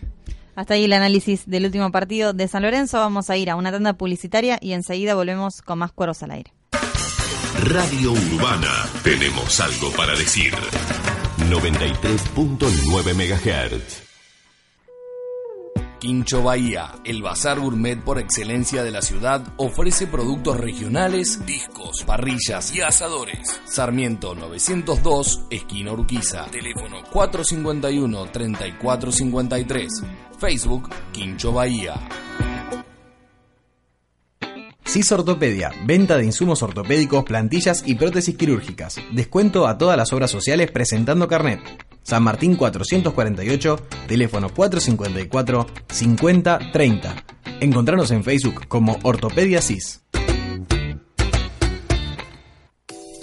Hasta ahí el análisis del último partido de San Lorenzo. Vamos a ir a una tanda publicitaria y enseguida volvemos con más cueros al aire. Radio Urbana. Tenemos algo para decir. 93.9 MHz. Quincho Bahía, el bazar gourmet por excelencia de la ciudad, ofrece productos regionales, discos, parrillas y asadores. Sarmiento 902, esquina Urquiza. Teléfono 451-3453. Facebook Quincho Bahía. CIS Ortopedia, venta de insumos ortopédicos, plantillas y prótesis quirúrgicas. Descuento a todas las obras sociales presentando carnet. San Martín 448, teléfono 454-5030. Encontrarnos en Facebook como Ortopedia CIS.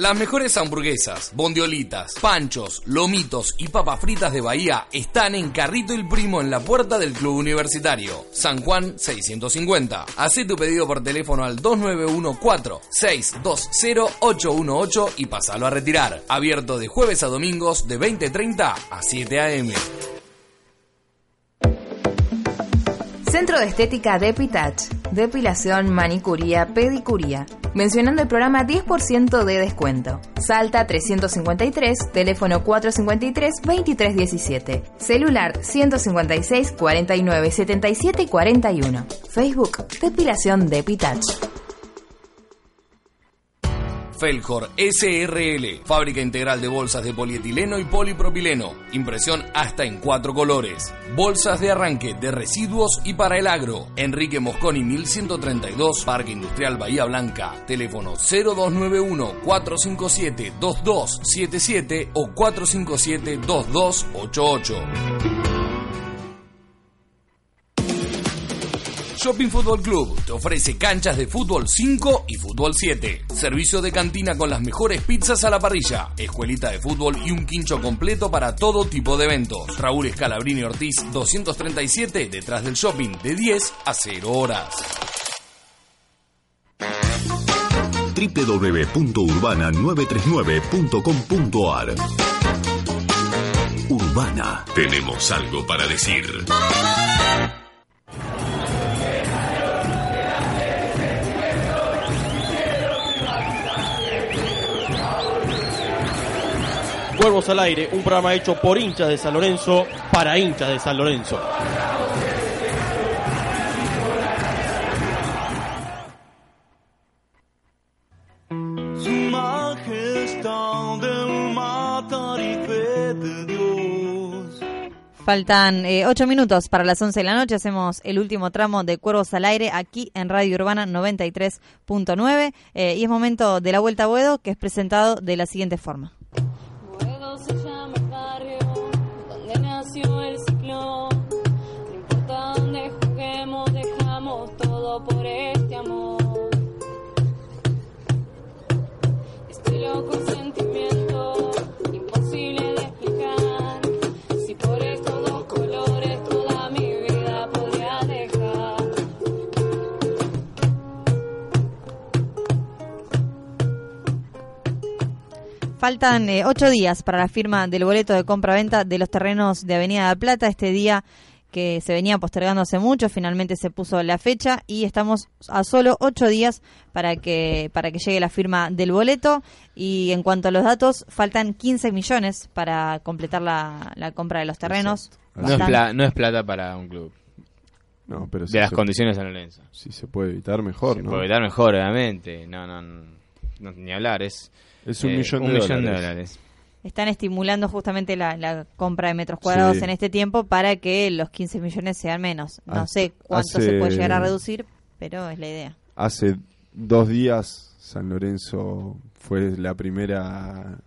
Las mejores hamburguesas, bondiolitas, panchos, lomitos y papas fritas de Bahía están en Carrito el Primo en la puerta del Club Universitario. San Juan 650. Haz tu pedido por teléfono al 2914-620-818 y pasalo a retirar. Abierto de jueves a domingos de 20.30 a 7 a.m. Centro de Estética Depitach. Depilación, manicuría, pedicuría. Mencionando el programa 10% de descuento. Salta 353, teléfono 453-2317. Celular 156 49 77 41. Facebook Depilación Depitach. Felcor SRL, fábrica integral de bolsas de polietileno y polipropileno, impresión hasta en cuatro colores, bolsas de arranque de residuos y para el agro, Enrique Mosconi 1132, Parque Industrial Bahía Blanca, teléfono 0291-457-2277 o 457-2288. Shopping Fútbol Club te ofrece canchas de fútbol 5 y fútbol 7. Servicio de cantina con las mejores pizzas a la parrilla, escuelita de fútbol y un quincho completo para todo tipo de eventos. Raúl Escalabrini Ortiz 237 detrás del shopping de 10 a 0 horas. www.urbana939.com.ar Urbana. Tenemos algo para decir. Cuervos al aire, un programa hecho por hinchas de San Lorenzo para hinchas de San Lorenzo. Su majestad del matar y fe de Dios. Faltan eh, ocho minutos para las 11 de la noche. Hacemos el último tramo de Cuervos al Aire aquí en Radio Urbana 93.9. eh, y es momento de la Vuelta a Boedo, que es presentado de la siguiente forma. Dónde juguemos, dejamos todo por este amor. Este loco sentimiento, imposible de explicar. Si por estos dos colores toda mi vida podría dejar. faltan eh, ocho días para la firma del boleto de compra-venta de los terrenos de Avenida de Plata. Este día que se venía postergando hace mucho, finalmente se puso la fecha y estamos a solo ocho días para que para que llegue la firma del boleto. Y en cuanto a los datos, faltan 15 millones para completar la, la compra de los terrenos. No es, pla- no es plata para un club. No, pero de si las se- condiciones de San Lorenzo. Si se puede evitar, mejor, Se ¿no? puede evitar mejor, obviamente. No, no, no, no, ni hablar. Es, Es un eh, millón un de millón de dólares. Están estimulando justamente la, la compra de metros cuadrados Sí. en este tiempo para que los 15 millones sean menos. No sé cuánto hace- se puede llegar a reducir, pero es la idea. Hace dos días San Lorenzo fue la primera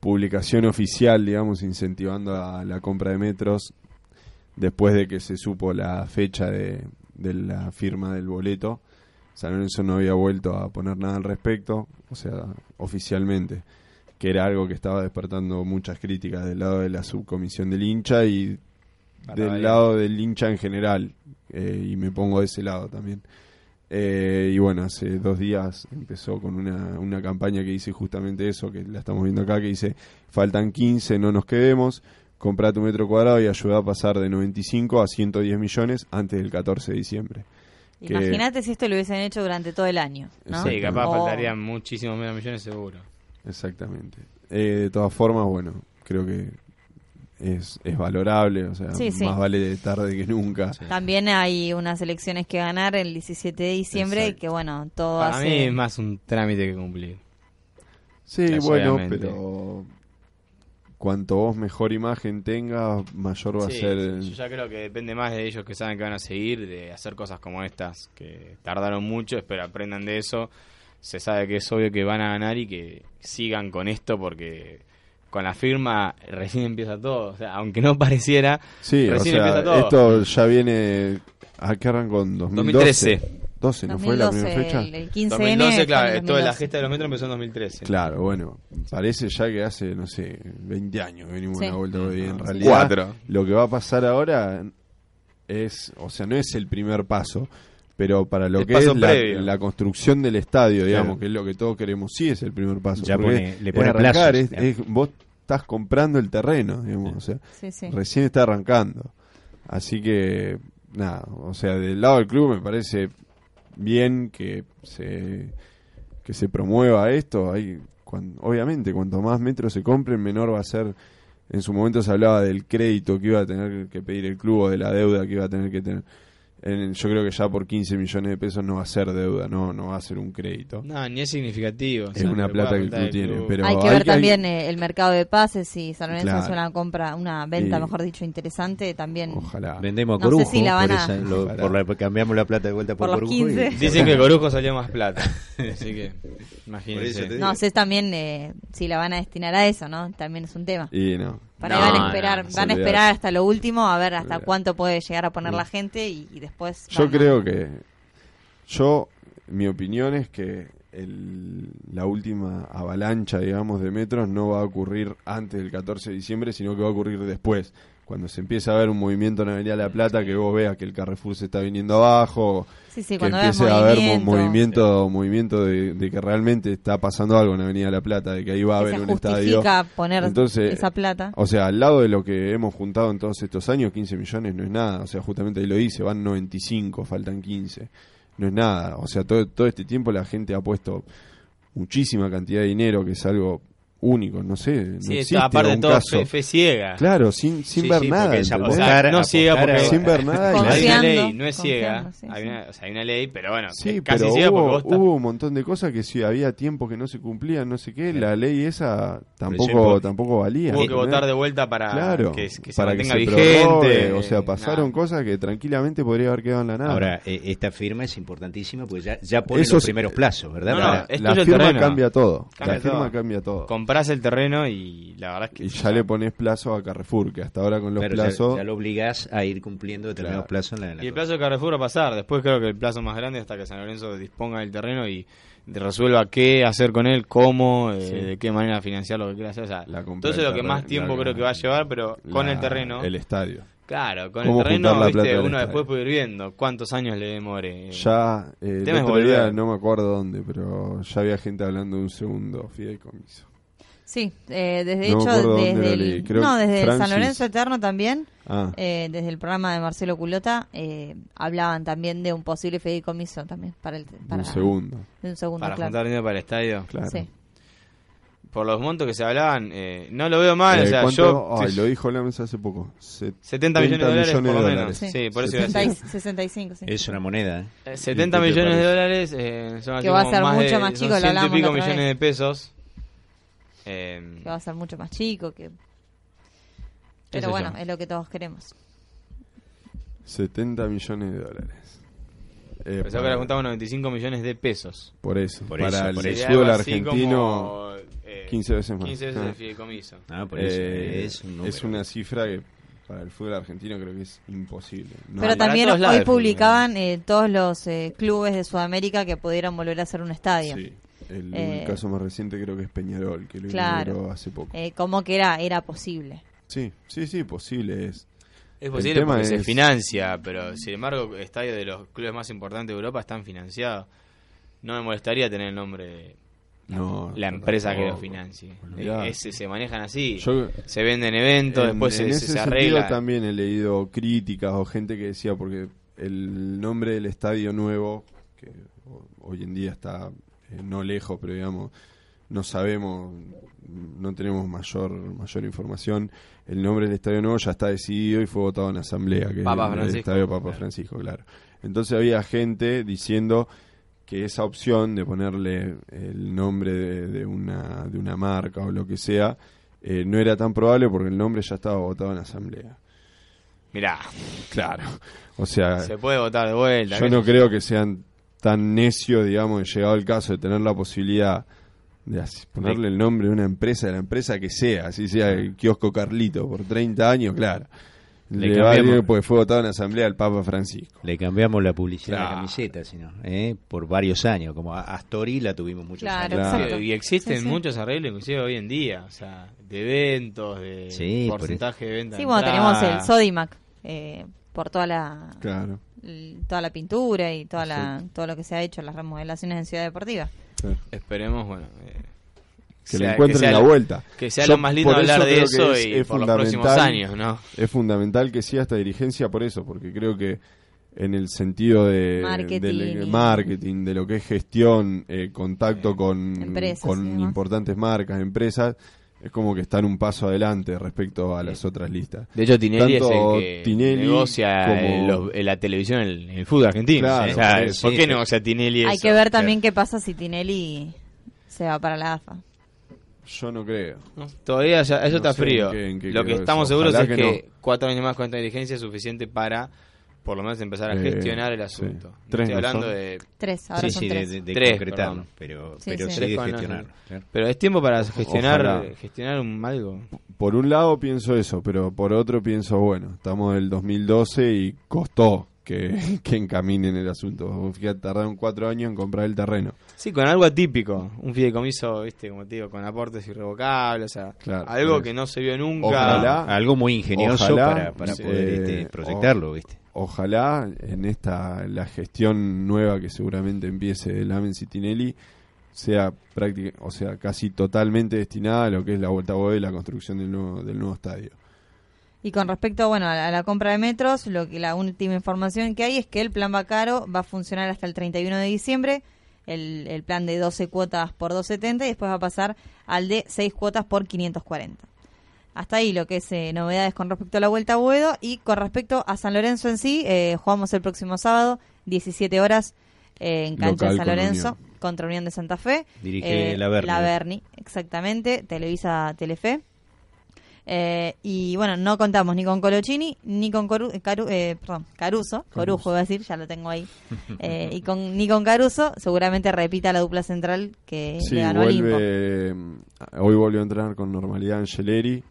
publicación oficial, digamos, incentivando a la compra de metros después de que se supo la fecha de, de la firma del boleto. San Lorenzo no había vuelto a poner nada al respecto, o sea, oficialmente, que era algo que estaba despertando muchas críticas del lado de la subcomisión del hincha y Para del lado del hincha en general, eh, y me pongo de ese lado también. Eh, y bueno, hace dos días empezó con una, una campaña que dice justamente eso, que la estamos viendo acá, que dice, faltan 15, no nos quedemos, compra tu metro cuadrado y ayuda a pasar de 95 a 110 millones antes del 14 de diciembre. Que- Imagínate si esto lo hubiesen hecho durante todo el año. ¿no? Sí, capaz O- faltarían muchísimos menos millones seguro. Exactamente. Eh, de todas formas, bueno, creo que es, es valorable, o sea, Sí, sí. más vale tarde que nunca. También hay unas elecciones que ganar el 17 de diciembre que bueno, todo Para hace... mí es más un trámite que cumplir. Sí, bueno, pero cuanto vos mejor imagen tengas, mayor va Sí, a ser... Yo ya creo que depende más de ellos que saben que van a seguir, de hacer cosas como estas, que tardaron mucho, espero aprendan de eso. Se sabe que es obvio que van a ganar y que sigan con esto porque con la firma recién empieza todo. O sea, aunque no pareciera, Sí, o recién sea, empieza todo. esto ya viene... ¿A qué arrancó? ¿En 2012? 2013. 12, ¿no fue la 2012, primera fecha? el- el 15N 2012, fue claro, en toda la 2012. gesta de los metros empezó en 2013. Claro, bueno, parece ya que hace, no sé, 20 años que venimos Sí. a la vuelta hoy. En Sí. realidad, Cuatro. lo que va a pasar ahora es, o sea, no es el primer paso, pero para lo El que es la, construcción del estadio, digamos, Claro. que es lo que todos queremos, sí es el primer paso. Ya pone- le es pone arrancar, plazos, es- es- vos estás comprando el terreno, digamos, o sea, Sí, sí. recién está arrancando. Así que, nada, o sea, del lado del club me parece bien que se, que se promueva esto. Hay, cuan- obviamente, cuanto más metros se compren, menor va a ser. En su momento se hablaba del crédito que iba a tener que pedir el club o de la deuda que iba a tener que tener. En- yo creo que ya por 15 millones de pesos no va a ser deuda, no, no va a ser un crédito. No, ni es significativo. o Es sea, una plata que el club tiene, club. pero hay que hay ver que- también eh, el mercado de pases, si San Lorenzo Claro. hace una compra, una venta, Y- mejor dicho, interesante, también. Ojalá. Vendemos No sé Corujo, si la van por, a- esa- lo- Ojalá. por la- cambiamos la plata de vuelta por, Por los Corujo. y- 15. Dicen que Corujo salió más plata. Así que, imagínense. No sé también eh, si la van a destinar a eso, ¿no? También es un tema. Y no. Para No, van a esperar, no, van a esperar hasta lo último a ver hasta cuánto puede llegar a poner la gente y, y después. Yo creo que. Yo, mi opinión es que el- la última avalancha, digamos, de metros no va a ocurrir antes del 14 de diciembre, sino que va a ocurrir después. Cuando se empieza a ver un movimiento en Avenida La Plata, que vos veas que el Carrefour se está viniendo abajo, Sí, sí, que empiece a haber mo- movimiento. movimiento, movimiento de, de que realmente está pasando algo en Avenida La Plata, de que ahí va a haber un estadio. poner Entonces, esa plata. O sea, al lado de lo que hemos juntado en todos estos años, 15 millones no es nada. O sea, justamente ahí lo dice, van 95, faltan 15. No es nada. O sea, todo, todo este tiempo la gente ha puesto muchísima cantidad de dinero, que es algo único, no sé. No Sí, existe aparte de un todo, caso. fe, fe ciega. Claro, sin, sin Sí, ver sí, nada. Apostar- no ciega porque sin ver nada. y la- hay una ley, no es ciega. sí, hay, una, o sea, hay una ley, pero bueno, Sí, casi pero ciega porque hubo, hubo un montón de cosas que si había tiempo que no se cumplían, no sé qué, la ley esa tampoco tampoco valía. hubo que votar de vuelta para claro, que, que se para mantenga se vigente. prorrogue, o sea, pasaron cosas que tranquilamente podría haber quedado en la nada. Ahora, eh, esta firma es importantísima porque ya, ya pone Eso los primeros plazos, ¿verdad? La firma cambia todo. La firma cambia todo. Comprás el terreno y la verdad es que Y ya le pones plazo a Carrefour, que hasta ahora con los Claro, plazos. ya, lo obligás a ir cumpliendo determinados Claro. plazos en la, en la Y el cosa. plazo de Carrefour va a pasar. Después creo que el plazo más grande es hasta que San Lorenzo disponga del terreno y resuelva qué hacer con él, cómo, eh, de qué manera financiar lo que quiera hacer. O sea, La compra entonces lo que más tiempo la- creo que va a llevar, pero con el terreno. El estadio. Claro, con ¿Cómo el terreno, la viste, uno estadio? después puede ir viendo cuántos años le demore. Ya, eh, el tema es día, no me acuerdo dónde, pero ya había gente hablando de un segundo fideicomiso. Sí, eh, desde No hecho, desde el- no, desde San. Lorenzo Eterno también, Ah. eh, desde el programa de Marcelo Culota, eh, hablaban también de un posible fideicomiso también para el para, Un segundo. de un segundo, Para claro. juntar dinero para el estadio. Claro. Sí. Por los montos que se hablaban, eh, no lo veo mal. Eh, o sea, ¿cuánto? yo. Ay, lo dijo Lames hace poco. 70 millones de dólares, por lo menos. dólares. Sí, por eso iba a 60 y- decir. 65, sí. Es una moneda. ¿eh? Eh, 70 ¿Y qué te millones de dólares eh, son Que va a ser más mucho de, más son chico, lo ciento y hablamos pico millones de pesos. Eh, Que va a ser mucho más chico, que... Pero bueno, yo. es lo que todos queremos. 70 millones de dólares. Eh, pensaba que le juntamos 95 millones de pesos. Por eso, Por para eso, el por eso. fútbol argentino, como, eh, 15 veces más. 15 veces Ah. el fideicomiso. Ah, por eso. Eh, es un una cifra que para el fútbol argentino creo que es imposible. No Pero hay- también hoy publicaban eh, todos los eh, clubes de Sudamérica que pudieran volver a hacer un estadio. Sí. El, Eh, caso más reciente creo que es Peñarol, que lo Claro. inauguró hace poco. Eh, como que era, era posible. Sí, sí, sí, posible es. Es posible porque se financia, pero sin embargo, estadios de los clubes más importantes de Europa están financiados. No me molestaría tener el nombre de No, la no, empresa que lo. Es- se manejan así. Yo- se venden eventos, En- después en se, ese se arregla. también he leído críticas o gente que decía porque el nombre del estadio nuevo que ho- hoy en día está no lejos pero digamos no sabemos no tenemos mayor mayor información el nombre del estadio nuevo ya está decidido y fue votado en asamblea que Papa es el, Francisco. estadio Papa Claro. Francisco claro entonces había gente diciendo que esa opción de ponerle el nombre de, de una de una marca o lo que sea eh, no era tan probable porque el nombre ya estaba votado en asamblea. Mirá, Claro. O sea, se puede votar de vuelta. yo no creo que sean tan necios, digamos, de llegado el caso de tener la posibilidad de ponerle el nombre de una empresa, de la empresa que sea, así sea el kiosco Carlito, por 30 años, claro. Le Le, cambiamos. porque fue votado en asamblea el Papa Francisco. Le cambiamos la publicidad a Claro. la camiseta, sino, ¿eh? por varios años. Como a Astori la tuvimos muchos Claro, años. exacto. Y existen Sí, sí. muchos arreglos, inclusive hoy en día, o sea, de eventos, de Sí, por porcentaje de venta. Sí, de bueno, tenemos el Sodimac eh, por toda la Claro. Toda la pintura y toda la todo lo que se ha hecho, las remodelaciones en Ciudad Deportiva. Esperemos, bueno. eh, Que sea- le encuentren sea la lo- vuelta. Que sea Yo lo más lindo hablar de eso es- y es por los próximos fundamental- años, ¿no? Es fundamental que siga esta dirigencia por eso, porque creo que en el sentido de Marketing del y- marketing, de lo que es gestión, eh, contacto con, Empresas con importantes marcas, empresas, es como que están un paso adelante respecto a las otras listas. De hecho, Tinelli Tanto es el que Tinelli negocia como- en la televisión el, el fútbol argentino. Claro, O sea, por eso. ¿Por Sí, qué sí. negocia Tinelli Hay eso? que ver O sea, también qué pasa si Tinelli se va para la AFA. Yo no creo. ¿no? Todavía ya- eso No está en frío. qué- en qué Lo que estamos eso. seguros Ojalá es que que, cuatro años más con esta dirigencia es suficiente para por lo menos empezar a Eh, gestionar el sí. asunto. No Tres Estoy hablando son. de... Tres, ahora Sí, son sí, tres. de- de Tres, concretarlo, perdón. pero, Sí, pero sí. sí, Tres de gestionarlo. claro. Pero es tiempo para gestionar, Ojalá. gestionar un algo. Por un lado pienso eso, pero por otro pienso, bueno, estamos en el 2012 y costó que, que encaminen el asunto. Fíjate, tardaron cuatro años en comprar el terreno. Sí, con algo atípico. Un fideicomiso, viste, como te digo, con aportes irrevocables. O sea, Claro, algo que no se vio nunca. Ojalá. Algo muy ingenioso Ojalá, para, para sí, poder este, eh, proyectarlo, ¿viste? Ojalá en esta la gestión nueva que seguramente empiece de Lamen Citinelli sea práctica, o sea, casi totalmente destinada a lo que es la vuelta a Boe y la construcción del nuevo, del nuevo estadio. Y con respecto bueno, a la, a la compra de metros, lo que la última información que hay es que el plan Bacaro va a funcionar hasta el 31 de diciembre, el, el plan de 12 cuotas por 270 y después va a pasar al de 6 cuotas por 540. Hasta ahí lo que es eh, novedades con respecto a la Vuelta a Buedo y con respecto a San Lorenzo en sí, eh, jugamos el próximo sábado, 17 horas eh, en cancha de San Lorenzo Unión. contra Unión de Santa Fe. Dirige la Berni. La Berni, exactamente, Televisa Telefe. Y bueno, no contamos ni con Colochini ni con Coru- Caru- perdón, Caruso, Corujo iba a decir, ya lo tengo ahí. Y con, ni con Caruso, seguramente repita la dupla central que Sí, le ganó vuelve, hoy volvió a entrenar con normalidad Angeleri.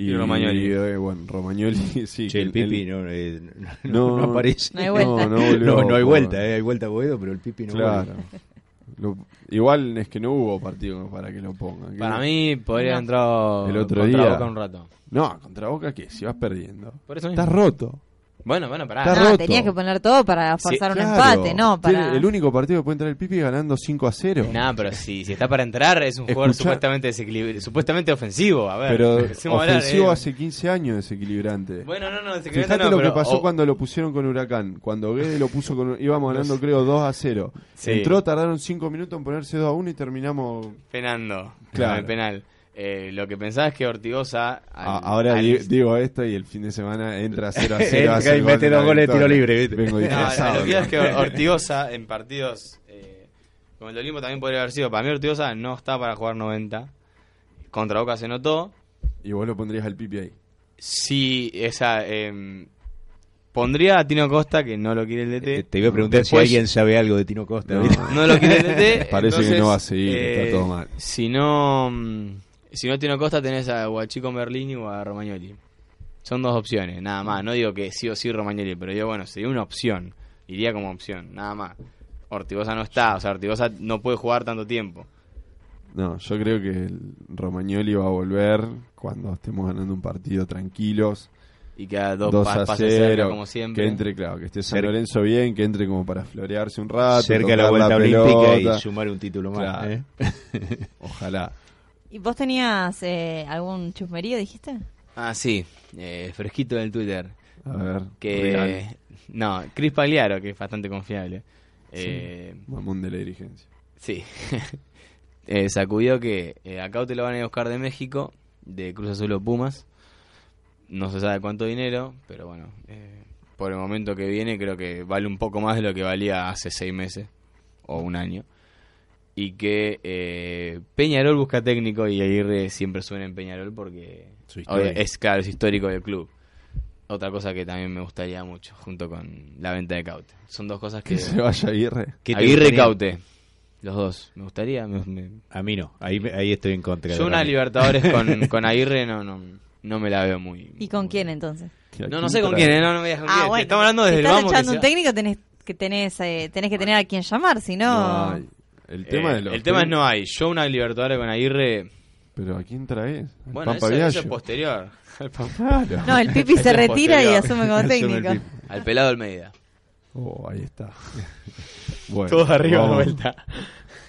Y, Y Romagnoli. eh, bueno, Romagnoli, sí. Che, el que Pipi él- no, eh, no, No, no aparece. No hay vuelta. No, no volvió No, no hay vuelta, eh, hay vuelta a Boedo, pero el Pipi no Claro. vuelve. Lo- igual es que no hubo partido para que lo pongan. Que- Para mí podría haber entrado El otro contra día. Boca un rato. No, contra Boca, ¿qué? Si vas perdiendo. Por eso Estás mismo. roto. Bueno, bueno, pará. Está No, roto. tenías que poner todo para forzar un Claro. empate, no para... Tiene- El único partido que puede entrar el Pipi ganando 5 a 0. No, pero si, si está para entrar, es un jugador Escuchá- supuestamente desequilibri- supuestamente ofensivo. A ver, Pero empecemos a hablar, ofensivo eh. hace 15 años desequilibrante. Bueno, no, no, desequilibrante Fíjate no, lo pero- que pasó o- cuando lo pusieron con Huracán. Cuando Guede lo puso con. íbamos ganando, creo, 2 a 0. Sí. Entró, tardaron 5 minutos en ponerse 2 a 1 y terminamos. penando. Claro. Con el penal. Eh, lo que pensaba es que Ortigosa. al- A- ahora al- digo esto y el fin de semana entra 0 a 0. Entra hace el y gol mete dos goles de tiro libre, ¿viste? Vengo No, disfrazado. lo que es que Ortigosa en partidos eh, como el Olimpo también podría haber sido. Para mí Ortigosa no está para jugar 90. Contra Boca se notó. Y vos lo pondrías al Pipi ahí. Sí, esa. eh, pondría a Tino Costa, que no lo quiere el DT. Eh, Te iba a preguntar si alguien sabe algo de Tino Costa. No. lo quiere el DT. Parece que no va a seguir, está eh, todo mal. Si no, mm, si no Tino Costa, tenés a Guachico Merlini o a Romagnoli. Son dos opciones, nada más. No digo que sí o sí Romagnoli, pero yo, bueno, sería una opción. Iría como opción, nada más. Ortigosa no está, o sea, Ortigosa no puede jugar tanto tiempo. No, yo creo que el Romagnoli va a volver cuando estemos ganando un partido tranquilos. Y que a dos, 2 pa- a pases cerca, 0, como siempre. que entre, claro, que esté San Cerca. Lorenzo bien, que entre como para florearse un rato, Cerca de la vuelta olímpica pelota. y sumar un título más. Claro. ¿eh? Ojalá. ¿Y vos tenías eh, algún chusmerío, dijiste? Ah, sí, eh, fresquito en el Twitter. A ver, Que. real. No, Cris Pagliaro, que es bastante confiable. Eh, Mamón de la dirigencia. Sí. Eh, sacudió que eh, a Caute lo van a ir a buscar de México, de Cruz Azul o Pumas. No se sabe cuánto dinero, pero bueno, eh, por el momento que viene creo que vale un poco más de lo que valía hace seis meses o un año. Y que eh, Peñarol busca técnico y Aguirre siempre suena en Peñarol porque es claro, es histórico del club. Otra cosa que también me gustaría mucho, junto con la venta de Caute. Son dos cosas que... Que se vaya Aguirre. ¿Qué te Aguirre y? Caute. Los dos. Me gustaría. me- me- A mí no, ahí, ahí estoy en contra. Yo una. Libertadores con, con Aguirre no, no, no me la veo muy... ¿Y con quién entonces? No, no sé con quién, eh, no, no me digas con Ah, quién. bueno, Estamos hablando si desde el estás vamos. que echando un sea- técnico tenés que tenés, eh, tenés que tener a quien llamar, si no... El tema, Eh, de los el tema es no hay. Yo una Libertadores con Aguirre... Pero ¿a quién traes? ¿Al Bueno, Pampa eso, eso es posterior. Al. No, el Pipi se retira y asume como técnico. Al pelado Almeida. Oh, ahí está. Bueno, Todos arriba de vuelta.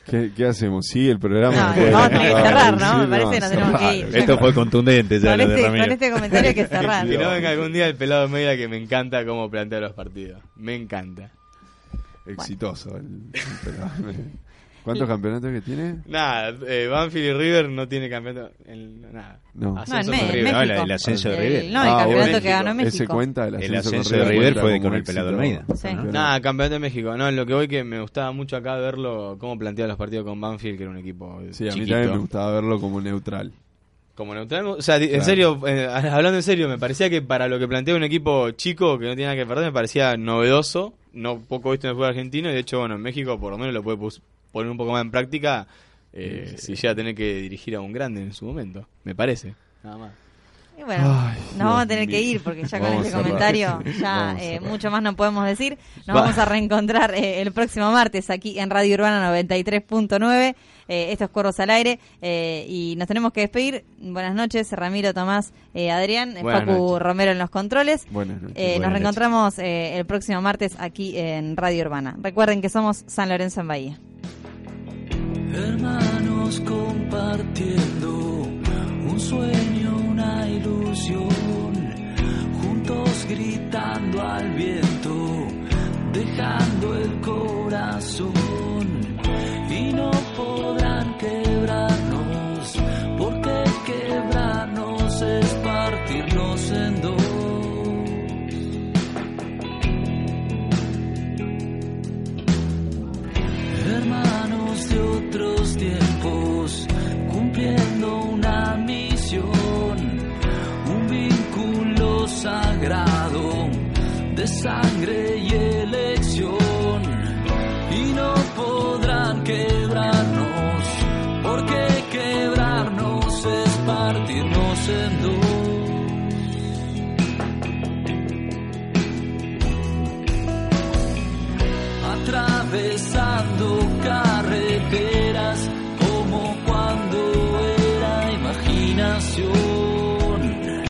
¿Qué, qué hacemos? ¿Sigue el programa? No, de vamos a tener que de cerrar, ¿no? Me parece que nos tenemos que ir. Esto fue contundente ya Con lo de este, Ramiro. con este comentario hay que cerrar. Que no venga algún día el pelado Almeida que me encanta cómo plantea los partidos. Me encanta. Exitoso. el- el pelado. ¿Cuántos campeonatos que tiene? Nada, eh, Banfield y River no tiene campeonato. en- nada. No. No, en, Ascenso con River. No, el ascenso de El- River. No, el Ah, campeonato bueno, que ganó Ese México. cuenta, el El ascenso, de River fue con el pelado Almeida. Sí. Nada, campeonato de México. No, lo que voy que me gustaba mucho acá verlo, cómo planteaba los partidos con Banfield, que era un equipo Sí, a mí chiquito. también me gustaba verlo como neutral. Como neutral, o sea, en serio, eh, hablando en serio, me parecía que para lo que planteaba un equipo chico que no tiene nada que perder, me parecía novedoso, no poco visto en el fútbol argentino, y de hecho, bueno, en México por lo menos lo puede poner un poco más en práctica eh, si llega a tener que dirigir a un grande en su momento, me parece. Nada más. Y bueno, Ay, nos Dios vamos a tener que ir porque ya con Vamos este comentario ya eh, mucho más no podemos decir. Nos Va. vamos a reencontrar eh, el próximo martes aquí en Radio Urbana 93.9. Eh, esto es Cuervos al Aire eh, y nos tenemos que despedir. Buenas noches, Ramiro, Tomás, eh, Adrián, Buenas Facu noches. Romero en los controles. Buenas noches. Eh, nos reencontramos eh, el próximo martes aquí en Radio Urbana. Recuerden que somos San Lorenzo en Bahía. Hermanos compartiendo un sueño, una ilusión, juntos gritando al viento, dejando el corazón. Y no podrán quebrarnos, porque quebrarnos de otros tiempos, cumpliendo una misión, un vínculo sagrado de sangre y elección, y no podrán quebrarnos, porque quebrarnos es partirnos en dos. Través thing.